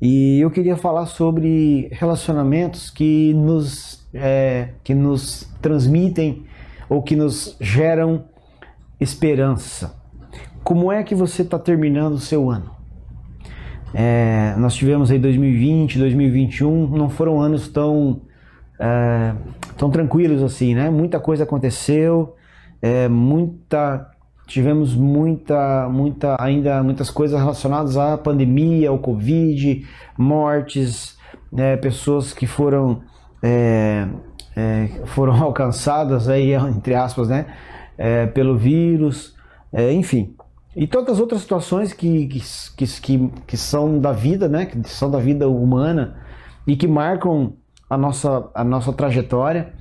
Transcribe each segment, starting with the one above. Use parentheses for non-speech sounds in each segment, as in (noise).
E eu queria falar sobre relacionamentos que nos, é, que nos transmitem ou que nos geram esperança. Como é que você está terminando o seu ano? É, nós tivemos aí 2020, 2021, não foram anos tão, é, tão tranquilos assim, né? Muita coisa aconteceu, é, muita tivemos muita, muita, ainda muitas coisas relacionadas à pandemia, ao Covid, mortes, né, pessoas que foram, é, é, foram (laughs) alcançadas aí, entre aspas, né, é, pelo vírus, é, enfim. E tantas outras situações que, que, que, que, são da vida, né, que são da vida humana e que marcam a nossa, a nossa trajetória.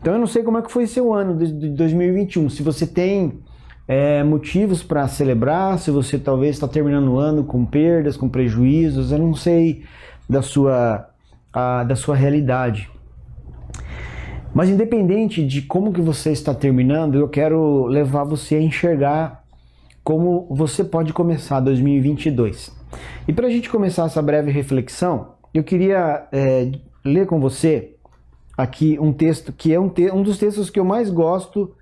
Então eu não sei como é que foi seu ano de 2021. Se você tem é, motivos para celebrar, se você talvez está terminando o ano com perdas, com prejuízos, eu não sei da sua, a, da sua realidade. Mas independente de como que você está terminando, eu quero levar você a enxergar como você pode começar 2022. E para a gente começar essa breve reflexão, eu queria é, ler com você aqui um texto que é um, te um dos textos que eu mais gosto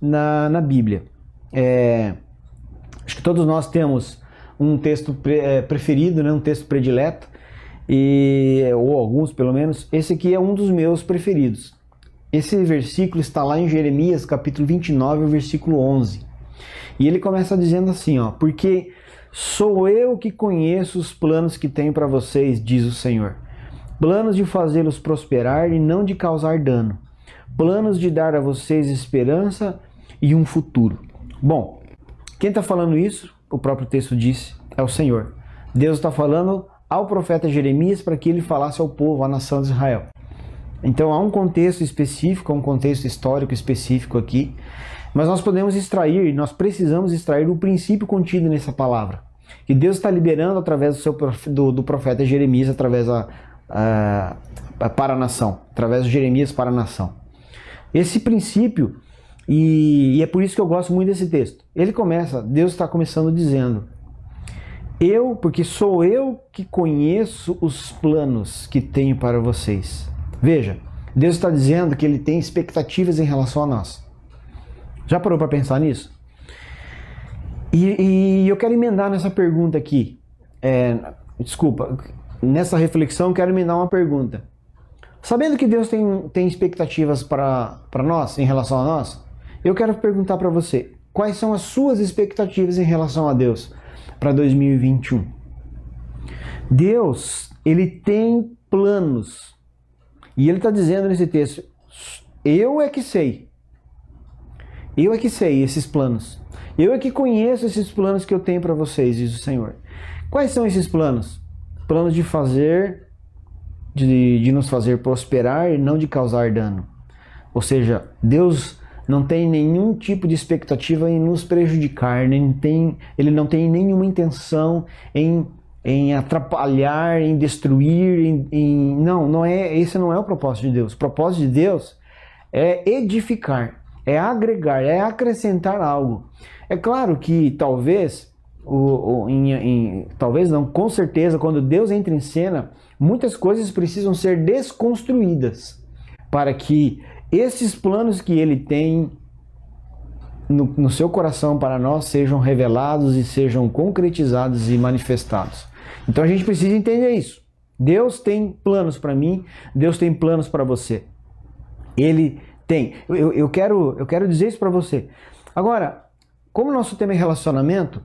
na, na Bíblia. É, acho que todos nós temos um texto pre, é, preferido, né, um texto predileto, e, ou alguns pelo menos. Esse aqui é um dos meus preferidos. Esse versículo está lá em Jeremias, capítulo 29, versículo 11. E ele começa dizendo assim, ó: "Porque sou eu que conheço os planos que tenho para vocês", diz o Senhor. Planos de fazê-los prosperar e não de causar dano. Planos de dar a vocês esperança e um futuro. Bom, quem está falando isso, o próprio texto disse, é o Senhor. Deus está falando ao profeta Jeremias para que ele falasse ao povo, à nação de Israel. Então há um contexto específico, um contexto histórico específico aqui, mas nós podemos extrair, nós precisamos extrair o princípio contido nessa palavra, que Deus está liberando através do, seu, do, do profeta Jeremias, através da, para a nação, através de Jeremias para a nação. Esse princípio e, e é por isso que eu gosto muito desse texto. Ele começa, Deus está começando dizendo: Eu, porque sou eu que conheço os planos que tenho para vocês. Veja, Deus está dizendo que Ele tem expectativas em relação a nós. Já parou para pensar nisso? E, e, eu quero emendar nessa pergunta aqui. É, desculpa, nessa reflexão, quero emendar uma pergunta. Sabendo que Deus tem, tem expectativas para nós, em relação a nós, eu quero perguntar para você, quais são as suas expectativas em relação a Deus para 2021? Deus, ele tem planos. E ele está dizendo nesse texto: eu é que sei. Eu é que sei esses planos. Eu é que conheço esses planos que eu tenho para vocês, diz o Senhor. Quais são esses planos? Planos de fazer, de, de nos fazer prosperar e não de causar dano. Ou seja, Deus não tem nenhum tipo de expectativa em nos prejudicar, nem tem, ele não tem nenhuma intenção em, em atrapalhar, em destruir, em, em, não, não é, esse não é o propósito de Deus. O propósito de Deus é edificar, é agregar, é acrescentar algo. É claro que talvez o, o em, em, talvez não, com certeza, quando Deus entra em cena, muitas coisas precisam ser desconstruídas para que esses planos que ele tem no, no, seu coração para nós sejam revelados e sejam concretizados e manifestados. Então a gente precisa entender isso. Deus tem planos para mim, Deus tem planos para você. Ele tem. Eu, eu, quero, eu quero dizer isso para você. Agora, como nosso tema é relacionamento,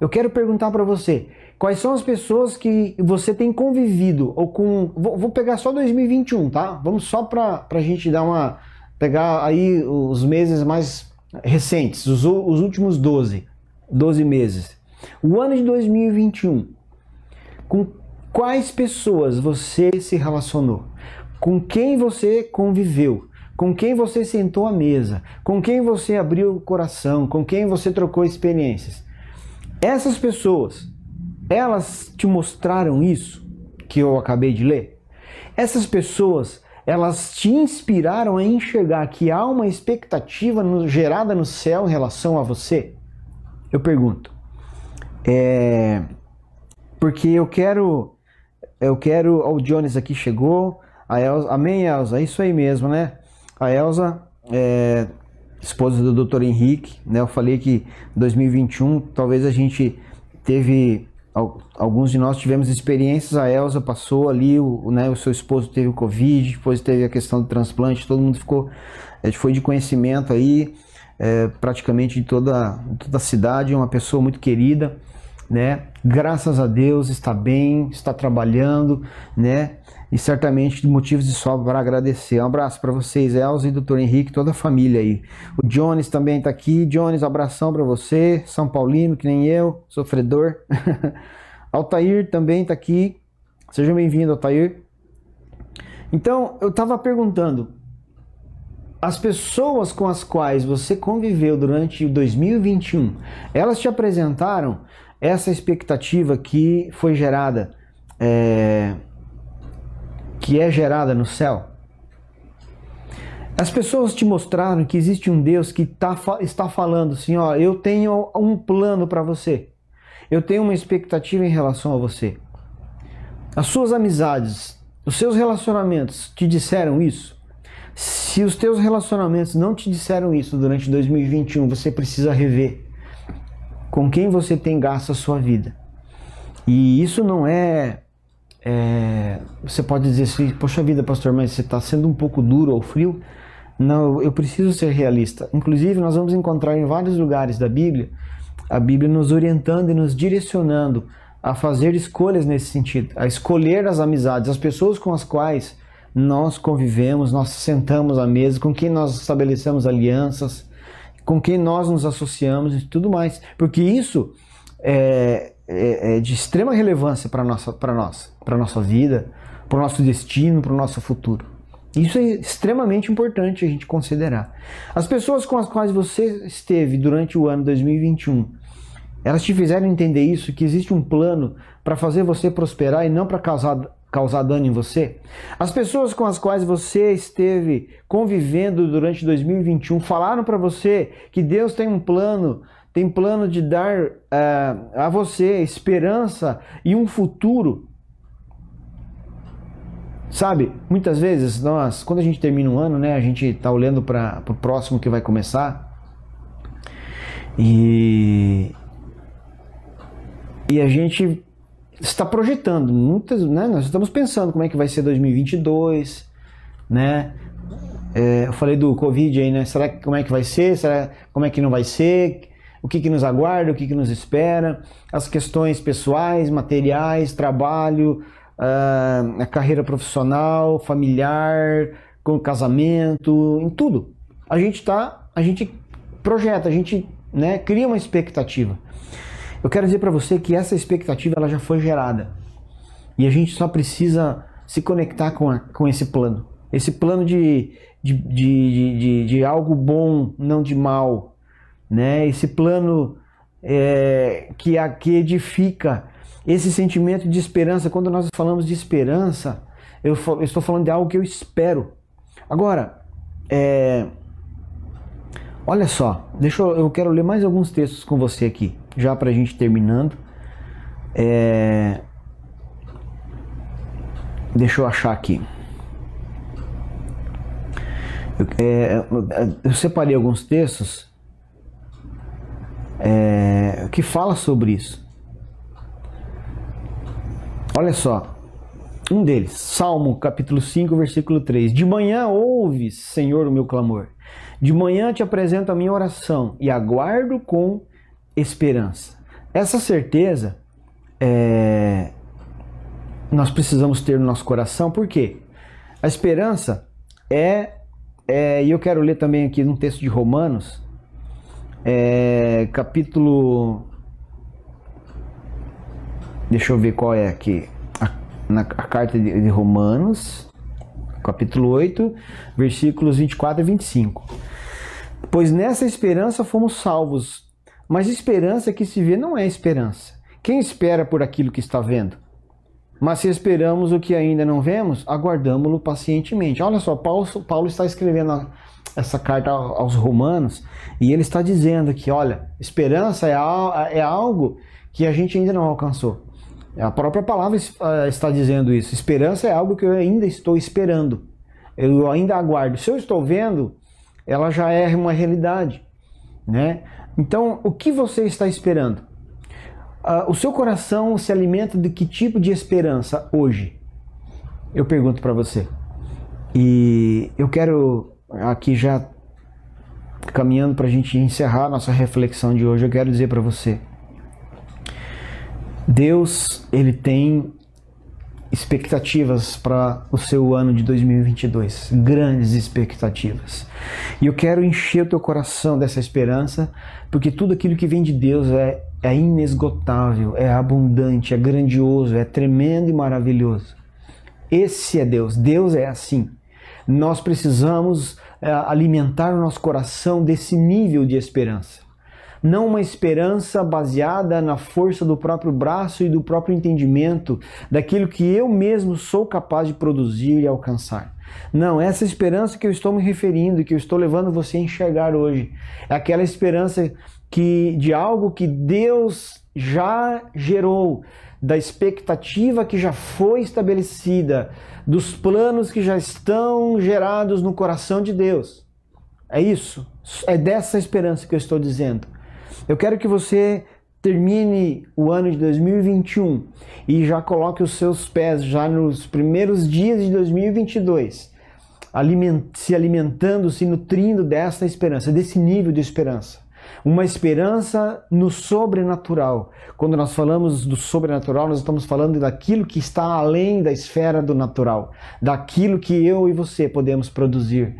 eu quero perguntar para você: quais são as pessoas que você tem convivido ou com. Vou, vou pegar só 2021, tá? Vamos só para a gente dar uma. Pegar aí os meses mais recentes, os, os últimos 12, 12 meses. O ano de 2021. Com quais pessoas você se relacionou? Com quem você conviveu? Com quem você sentou à mesa? Com quem você abriu o coração? Com quem você trocou experiências? Essas pessoas, elas te mostraram isso que eu acabei de ler? Essas pessoas, elas te inspiraram a enxergar que há uma expectativa no, gerada no céu em relação a você? Eu pergunto. É, porque eu quero eu quero. Ó, o Jones aqui chegou. A Elza, amém, Elza? É isso aí mesmo, né? A Elza, é, esposa do Dr. Henrique, né? Eu falei que 2021 talvez a gente teve alguns de nós tivemos experiências, a Elsa passou ali, o, né, o seu esposo teve o Covid, depois teve a questão do transplante, todo mundo ficou, é, foi de conhecimento aí, é, praticamente de toda, toda a cidade, uma pessoa muito querida, né? Graças a Deus está bem, está trabalhando, né? E certamente motivos de sobra para agradecer. Um abraço para vocês, Elza e Dr. Henrique, toda a família aí. O Jones também está aqui. Jones, abração para você. São Paulino, que nem eu, sofredor. (laughs) Altair também está aqui. Seja bem-vindo, Altair. Então, eu estava perguntando, as pessoas com as quais você conviveu durante 2021, elas te apresentaram essa expectativa que foi gerada, é, que é gerada no céu? As pessoas te mostraram que existe um Deus que tá, está falando assim: ó, eu tenho um plano para você, eu tenho uma expectativa em relação a você. As suas amizades, os seus relacionamentos te disseram isso? Se os teus relacionamentos não te disseram isso durante 2021, você precisa rever com quem você tem gasto a sua vida. E isso não é, é você pode dizer assim, poxa vida, pastor, mas você está sendo um pouco duro ou frio. Não, eu preciso ser realista. Inclusive, nós vamos encontrar em vários lugares da Bíblia a Bíblia nos orientando e nos direcionando a fazer escolhas nesse sentido, a escolher as amizades, as pessoas com as quais nós convivemos, nós sentamos à mesa, com quem nós estabelecemos alianças, com quem nós nos associamos e tudo mais, porque isso é, é, é de extrema relevância para nossa, para nós, para nossa vida, para o nosso destino, para o nosso futuro. Isso é extremamente importante a gente considerar. As pessoas com as quais você esteve durante o ano 2021, elas te fizeram entender isso, que existe um plano para fazer você prosperar e não para causar causar dano em você? As pessoas com as quais você esteve convivendo durante 2021 falaram para você que Deus tem um plano, tem plano de dar uh, a você esperança e um futuro. Sabe, muitas vezes nós, quando a gente termina um ano, né, a gente está olhando para o próximo que vai começar e, e a gente está projetando muitas, né? Nós estamos pensando como é que vai ser 2022, né? É, eu falei do Covid aí, né? Será que como é que vai ser? Será como é que não vai ser? O que, que nos aguarda? O que, que nos espera? As questões pessoais, materiais, trabalho, uh, a carreira profissional, familiar, com casamento, em tudo. A gente tá, a gente projeta, a gente, né? Cria uma expectativa. Eu quero dizer para você que essa expectativa ela já foi gerada. E a gente só precisa se conectar com, a, com esse plano. Esse plano de, de, de, de, de algo bom, não de mal. Né? Esse plano é, que, a, que edifica esse sentimento de esperança. Quando nós falamos de esperança, eu, eu estou falando de algo que eu espero. Agora, é, olha só, deixa eu, eu quero ler mais alguns textos com você aqui já para a gente terminando. É... Deixa eu achar aqui. Eu, é, eu separei alguns textos é, que fala sobre isso. Olha só, um deles, Salmo capítulo 5, versículo 3. De manhã ouves, Senhor, o meu clamor. De manhã te apresento a minha oração e aguardo com esperança. Essa certeza é, nós precisamos ter no nosso coração, por quê? A esperança é, é e eu quero ler também aqui num texto de Romanos, é, capítulo. Deixa eu ver qual é aqui. A, na a carta de, de Romanos, capítulo 8, versículos 24 e 25. Pois nessa esperança fomos salvos mas esperança que se vê não é esperança. Quem espera por aquilo que está vendo? Mas se esperamos o que ainda não vemos, aguardamos-lo pacientemente. Olha só, Paulo, Paulo está escrevendo essa carta aos Romanos e ele está dizendo que, olha, esperança é, é algo que a gente ainda não alcançou. A própria palavra ah, está dizendo isso. Esperança é algo que eu ainda estou esperando. Eu ainda aguardo. Se eu estou vendo, ela já é uma realidade, né? Então, o que você está esperando? Uh, o seu coração se alimenta de que tipo de esperança hoje? Eu pergunto para você. E eu quero aqui já caminhando para a gente encerrar nossa reflexão de hoje, eu quero dizer para você: Deus ele tem expectativas para o seu ano de 2022, grandes expectativas. E eu quero encher o teu coração dessa esperança, porque tudo aquilo que vem de Deus é, é inesgotável, é abundante, é grandioso, é tremendo e maravilhoso. Esse é Deus, Deus é assim. Nós precisamos é, alimentar o nosso coração desse nível de esperança. Não uma esperança baseada na força do próprio braço e do próprio entendimento, daquilo que eu mesmo sou capaz de produzir e alcançar. Não, essa esperança que eu estou me referindo e que eu estou levando você a enxergar hoje, é aquela esperança que de algo que Deus já gerou, da expectativa que já foi estabelecida, dos planos que já estão gerados no coração de Deus. É isso. É dessa esperança que eu estou dizendo. Eu quero que você termine o ano de 2021 e já coloque os seus pés já nos primeiros dias de 2022, aliment se alimentando, se nutrindo dessa esperança, desse nível de esperança uma esperança no sobrenatural. Quando nós falamos do sobrenatural, nós estamos falando daquilo que está além da esfera do natural, daquilo que eu e você podemos produzir.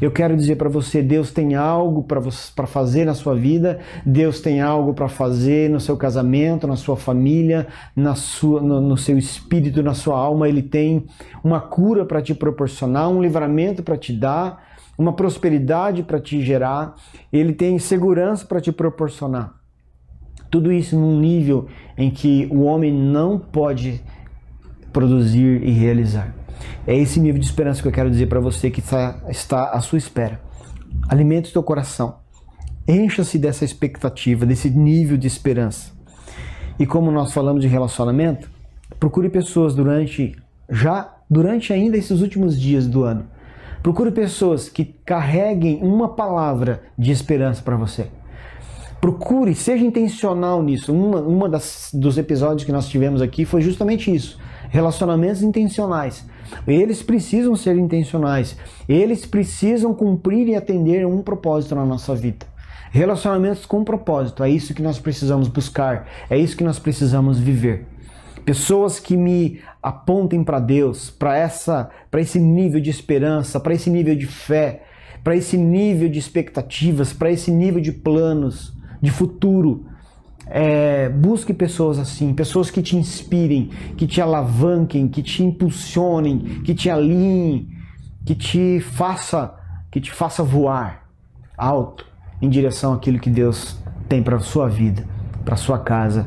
Eu quero dizer para você, Deus tem algo para fazer na sua vida, Deus tem algo para fazer no seu casamento, na sua família, na sua, no, no seu espírito, na sua alma. Ele tem uma cura para te proporcionar, um livramento para te dar uma prosperidade para te gerar, ele tem segurança para te proporcionar. Tudo isso num nível em que o homem não pode produzir e realizar. É esse nível de esperança que eu quero dizer para você que está, está à sua espera. Alimente o teu coração. Encha-se dessa expectativa, desse nível de esperança. E como nós falamos de relacionamento, procure pessoas durante já durante ainda esses últimos dias do ano Procure pessoas que carreguem uma palavra de esperança para você. Procure, seja intencional nisso. Uma, uma das, dos episódios que nós tivemos aqui foi justamente isso. Relacionamentos intencionais. Eles precisam ser intencionais. Eles precisam cumprir e atender um propósito na nossa vida. Relacionamentos com propósito. É isso que nós precisamos buscar. É isso que nós precisamos viver pessoas que me apontem para Deus, para essa, para esse nível de esperança, para esse nível de fé, para esse nível de expectativas, para esse nível de planos, de futuro. É, busque pessoas assim, pessoas que te inspirem, que te alavanquem, que te impulsionem, que te alinhem, que te faça, que te faça voar alto em direção àquilo que Deus tem para sua vida, para sua casa,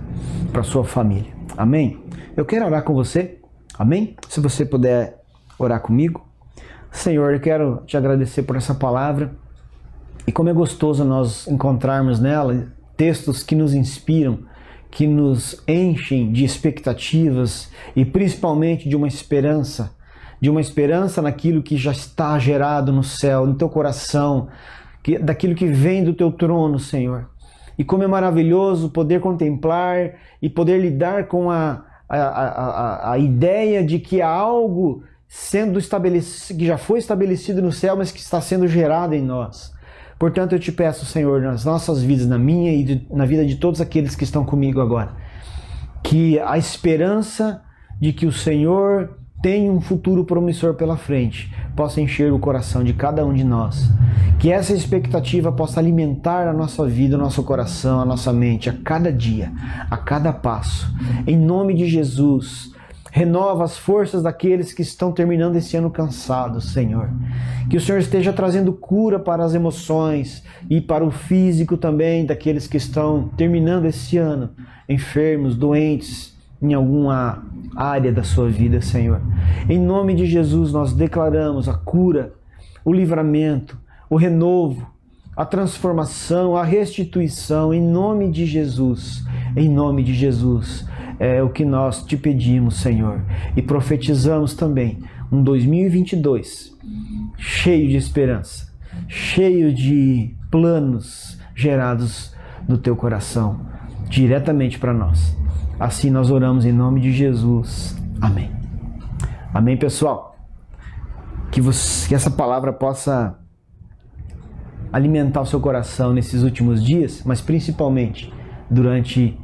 para sua família. Amém. Eu quero orar com você, amém? Se você puder orar comigo. Senhor, eu quero te agradecer por essa palavra e como é gostoso nós encontrarmos nela textos que nos inspiram, que nos enchem de expectativas e principalmente de uma esperança, de uma esperança naquilo que já está gerado no céu, no teu coração, que, daquilo que vem do teu trono, Senhor. E como é maravilhoso poder contemplar e poder lidar com a a, a, a, ideia de que há algo sendo estabelecido, que já foi estabelecido no céu, mas que está sendo gerado em nós. Portanto, eu te peço, Senhor, nas nossas vidas, na minha e de, na vida de todos aqueles que estão comigo agora, que a esperança de que o Senhor tem um futuro promissor pela frente possa encher o coração de cada um de nós. Que essa expectativa possa alimentar a nossa vida, o nosso coração, a nossa mente a cada dia, a cada passo. Em nome de Jesus, renova as forças daqueles que estão terminando esse ano cansados, Senhor. Que o Senhor esteja trazendo cura para as emoções e para o físico também daqueles que estão terminando esse ano enfermos, doentes em alguma área da sua vida, Senhor. Em nome de Jesus, nós declaramos a cura, o livramento, o renovo, a transformação, a restituição, em nome de Jesus. Em nome de Jesus. É o que nós te pedimos, Senhor. E profetizamos também um 2022 cheio de esperança, cheio de planos gerados no teu coração, diretamente para nós. Assim nós oramos em nome de Jesus. Amém. Amém, pessoal. Que, você, que essa palavra possa alimentar o seu coração nesses últimos dias, mas principalmente durante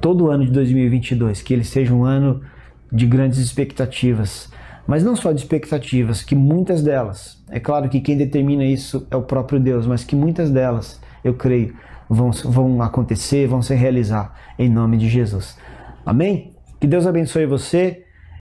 todo o ano de 2022, que ele seja um ano de grandes expectativas, mas não só de expectativas, que muitas delas, é claro que quem determina isso é o próprio Deus, mas que muitas delas, eu creio, vão, vão acontecer, vão se realizar em nome de Jesus. Amém? Que Deus abençoe você.